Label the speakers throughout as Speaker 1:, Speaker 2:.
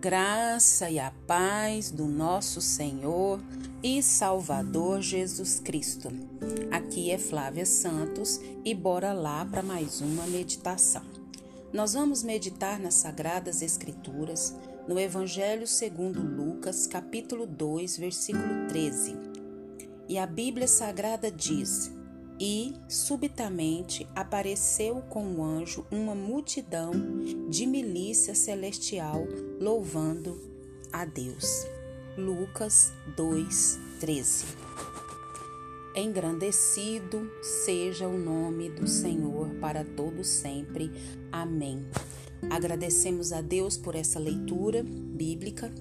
Speaker 1: graça e a paz do nosso Senhor e Salvador Jesus Cristo. Aqui é Flávia Santos e bora lá para mais uma meditação. Nós vamos meditar nas Sagradas Escrituras, no Evangelho segundo Lucas, capítulo 2, versículo 13. E a Bíblia Sagrada diz: e, subitamente, apareceu com o anjo uma multidão de milícia celestial louvando a Deus. Lucas 2:13. Engrandecido seja o nome do Senhor para todo sempre. Amém. Agradecemos a Deus por essa leitura bíblica.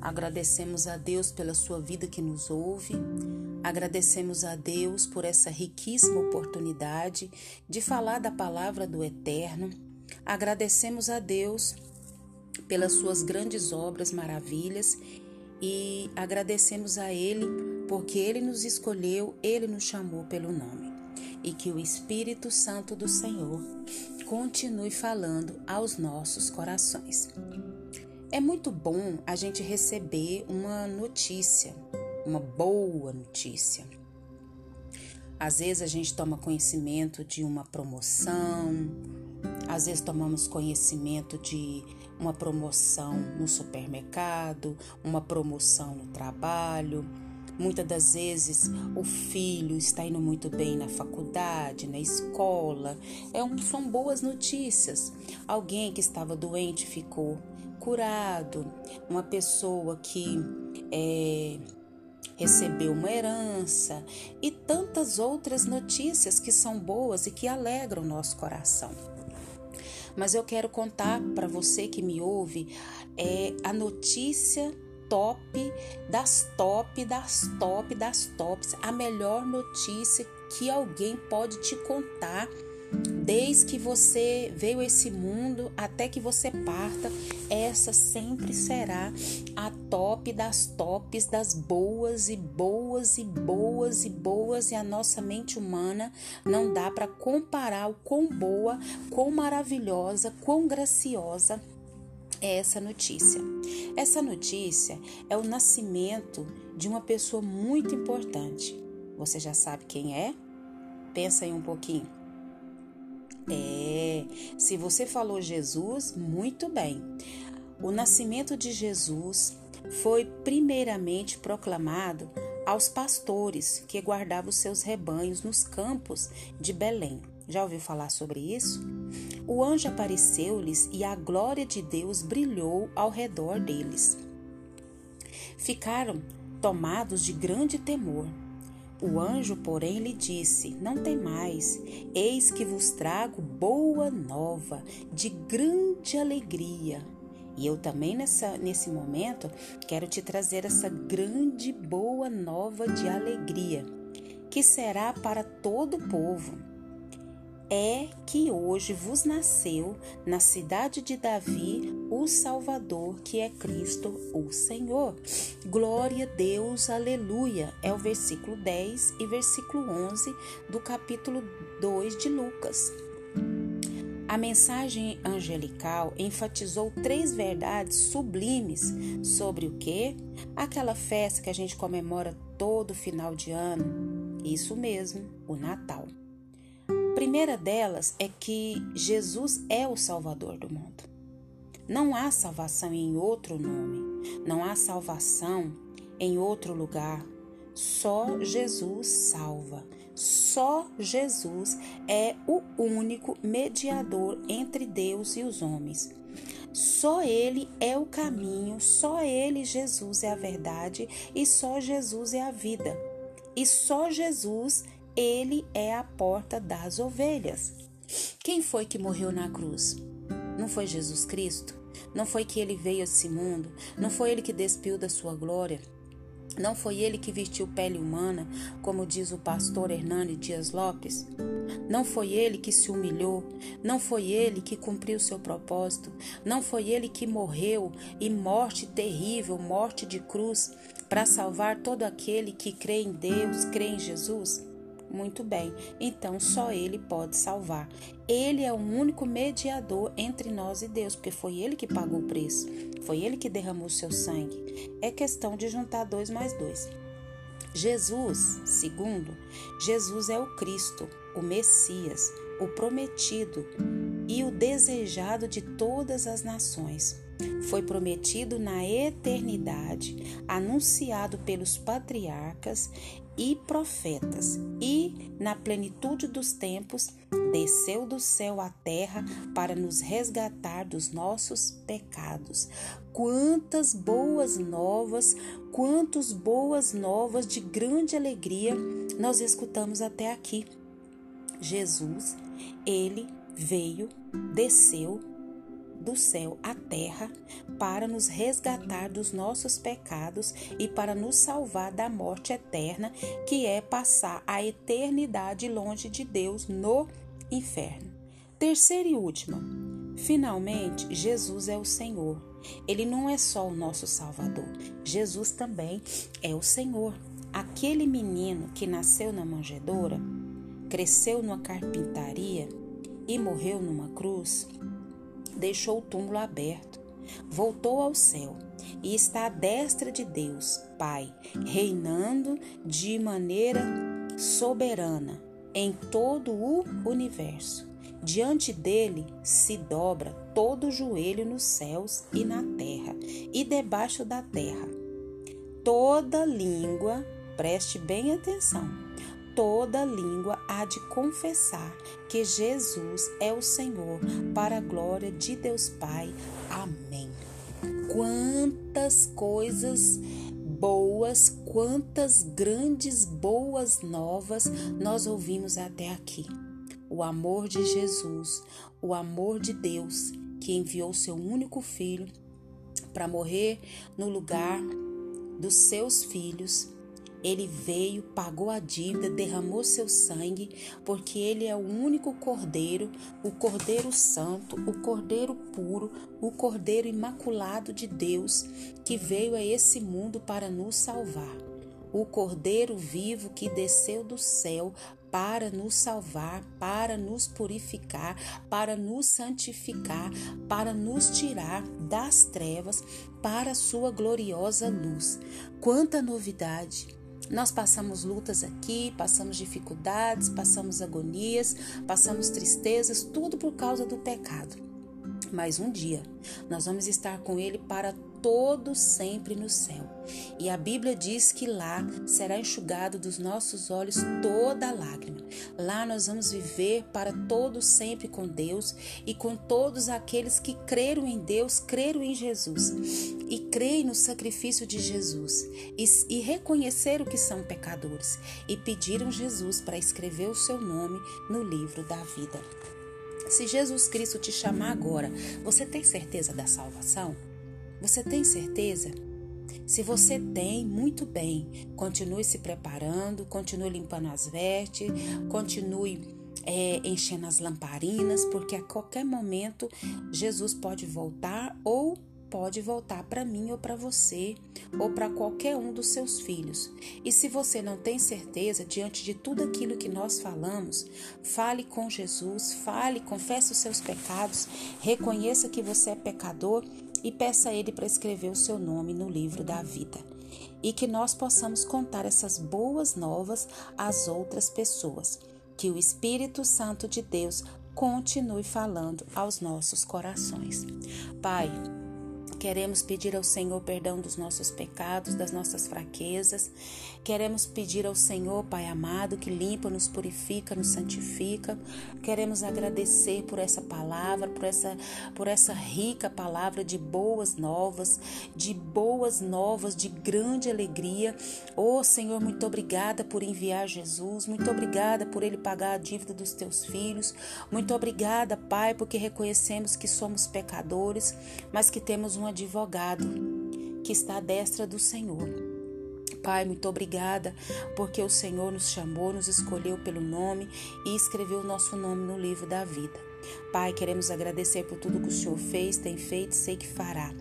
Speaker 1: Agradecemos a Deus pela sua vida que nos ouve. Agradecemos a Deus por essa riquíssima oportunidade de falar da palavra do Eterno. Agradecemos a Deus pelas suas grandes obras, maravilhas e agradecemos a Ele porque Ele nos escolheu, Ele nos chamou pelo nome. E que o Espírito Santo do Senhor continue falando aos nossos corações. É muito bom a gente receber uma notícia uma boa notícia. Às vezes a gente toma conhecimento de uma promoção, às vezes tomamos conhecimento de uma promoção no supermercado, uma promoção no trabalho. Muitas das vezes o filho está indo muito bem na faculdade, na escola. É um, são boas notícias. Alguém que estava doente ficou curado. Uma pessoa que é, recebeu uma herança e tantas outras notícias que são boas e que alegram o nosso coração. Mas eu quero contar para você que me ouve é a notícia top das top das top das tops, a melhor notícia que alguém pode te contar Desde que você veio a esse mundo até que você parta, essa sempre será a top das tops, das boas e boas e boas e boas, e a nossa mente humana não dá para comparar o quão boa, quão maravilhosa, quão graciosa é essa notícia. Essa notícia é o nascimento de uma pessoa muito importante. Você já sabe quem é? Pensa aí um pouquinho. É, se você falou Jesus, muito bem. O nascimento de Jesus foi primeiramente proclamado aos pastores que guardavam seus rebanhos nos campos de Belém. Já ouviu falar sobre isso? O anjo apareceu-lhes e a glória de Deus brilhou ao redor deles. Ficaram tomados de grande temor. O anjo, porém, lhe disse: Não temais, eis que vos trago boa nova, de grande alegria. E eu também, nessa, nesse momento, quero te trazer essa grande boa nova de alegria, que será para todo o povo é que hoje vos nasceu na cidade de Davi o Salvador, que é Cristo, o Senhor. Glória a Deus, aleluia. É o versículo 10 e versículo 11 do capítulo 2 de Lucas. A mensagem angelical enfatizou três verdades sublimes sobre o que? Aquela festa que a gente comemora todo final de ano. Isso mesmo, o Natal primeira delas é que Jesus é o Salvador do mundo. Não há salvação em outro nome, não há salvação em outro lugar. Só Jesus salva. Só Jesus é o único mediador entre Deus e os homens. Só Ele é o caminho, só Ele, Jesus, é a verdade e só Jesus é a vida. E só Jesus ele é a porta das ovelhas. Quem foi que morreu na cruz? Não foi Jesus Cristo? Não foi que ele veio a esse mundo? Não foi ele que despiu da sua glória? Não foi ele que vestiu pele humana, como diz o pastor Hernani Dias Lopes? Não foi ele que se humilhou? Não foi ele que cumpriu seu propósito? Não foi ele que morreu e morte terrível, morte de cruz, para salvar todo aquele que crê em Deus, crê em Jesus? Muito bem, então só Ele pode salvar. Ele é o único mediador entre nós e Deus, porque foi Ele que pagou o preço, foi Ele que derramou seu sangue. É questão de juntar dois mais dois. Jesus, segundo, Jesus é o Cristo, o Messias, o prometido e o desejado de todas as nações. Foi prometido na eternidade, anunciado pelos patriarcas e profetas, e, na plenitude dos tempos, desceu do céu à terra para nos resgatar dos nossos pecados. Quantas boas novas, quantas boas novas de grande alegria nós escutamos até aqui. Jesus, ele veio, desceu do céu à terra para nos resgatar dos nossos pecados e para nos salvar da morte eterna, que é passar a eternidade longe de Deus no inferno. Terceira e última. Finalmente, Jesus é o Senhor. Ele não é só o nosso Salvador. Jesus também é o Senhor. Aquele menino que nasceu na manjedoura, cresceu numa carpintaria e morreu numa cruz, deixou o túmulo aberto, voltou ao céu e está à destra de Deus, Pai, reinando de maneira soberana em todo o universo. Diante dele se dobra todo o joelho nos céus e na terra e debaixo da terra. Toda língua, preste bem atenção, toda língua há de confessar que Jesus é o Senhor, para a glória de Deus Pai. Amém. Quantas coisas boas, quantas grandes boas novas nós ouvimos até aqui. O amor de Jesus, o amor de Deus, que enviou seu único filho para morrer no lugar dos seus filhos ele veio, pagou a dívida, derramou seu sangue, porque ele é o único cordeiro, o cordeiro santo, o cordeiro puro, o cordeiro imaculado de Deus, que veio a esse mundo para nos salvar. O cordeiro vivo que desceu do céu para nos salvar, para nos purificar, para nos santificar, para nos tirar das trevas para a sua gloriosa luz. Quanta novidade! Nós passamos lutas aqui, passamos dificuldades, passamos agonias, passamos tristezas, tudo por causa do pecado. Mas um dia nós vamos estar com Ele para todo sempre no céu. E a Bíblia diz que lá será enxugado dos nossos olhos toda lágrima. Lá nós vamos viver para todo sempre com Deus e com todos aqueles que creram em Deus, creram em Jesus e creem no sacrifício de Jesus e, e reconheceram que são pecadores e pediram Jesus para escrever o seu nome no livro da vida. Se Jesus Cristo te chamar agora, você tem certeza da salvação? Você tem certeza? Se você tem, muito bem. Continue se preparando, continue limpando as vestes, continue é, enchendo as lamparinas, porque a qualquer momento Jesus pode voltar ou pode voltar para mim ou para você ou para qualquer um dos seus filhos. E se você não tem certeza diante de tudo aquilo que nós falamos, fale com Jesus, fale, confesse os seus pecados, reconheça que você é pecador e peça a Ele para escrever o seu nome no livro da vida. E que nós possamos contar essas boas novas às outras pessoas. Que o Espírito Santo de Deus continue falando aos nossos corações. Pai, Queremos pedir ao Senhor perdão dos nossos pecados, das nossas fraquezas. Queremos pedir ao Senhor, Pai amado, que limpa, nos purifica, nos santifica. Queremos agradecer por essa palavra, por essa, por essa rica palavra de boas novas, de boas novas, de grande alegria. Oh, Senhor, muito obrigada por enviar Jesus. Muito obrigada por ele pagar a dívida dos teus filhos. Muito obrigada, Pai, porque reconhecemos que somos pecadores, mas que temos um um advogado que está à destra do Senhor. Pai, muito obrigada, porque o Senhor nos chamou, nos escolheu pelo nome e escreveu o nosso nome no livro da vida. Pai, queremos agradecer por tudo que o Senhor fez, tem feito, sei que fará.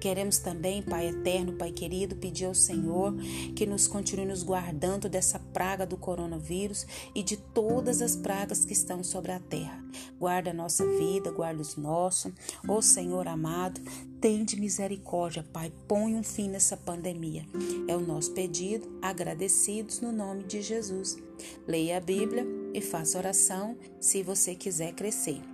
Speaker 1: Queremos também, Pai eterno, Pai querido, pedir ao Senhor que nos continue nos guardando dessa praga do coronavírus e de todas as pragas que estão sobre a terra. Guarda a nossa vida, guarda os nossos. Ó Senhor amado, tende misericórdia, Pai. Põe um fim nessa pandemia. É o nosso pedido, agradecidos no nome de Jesus. Leia a Bíblia e faça oração se você quiser crescer.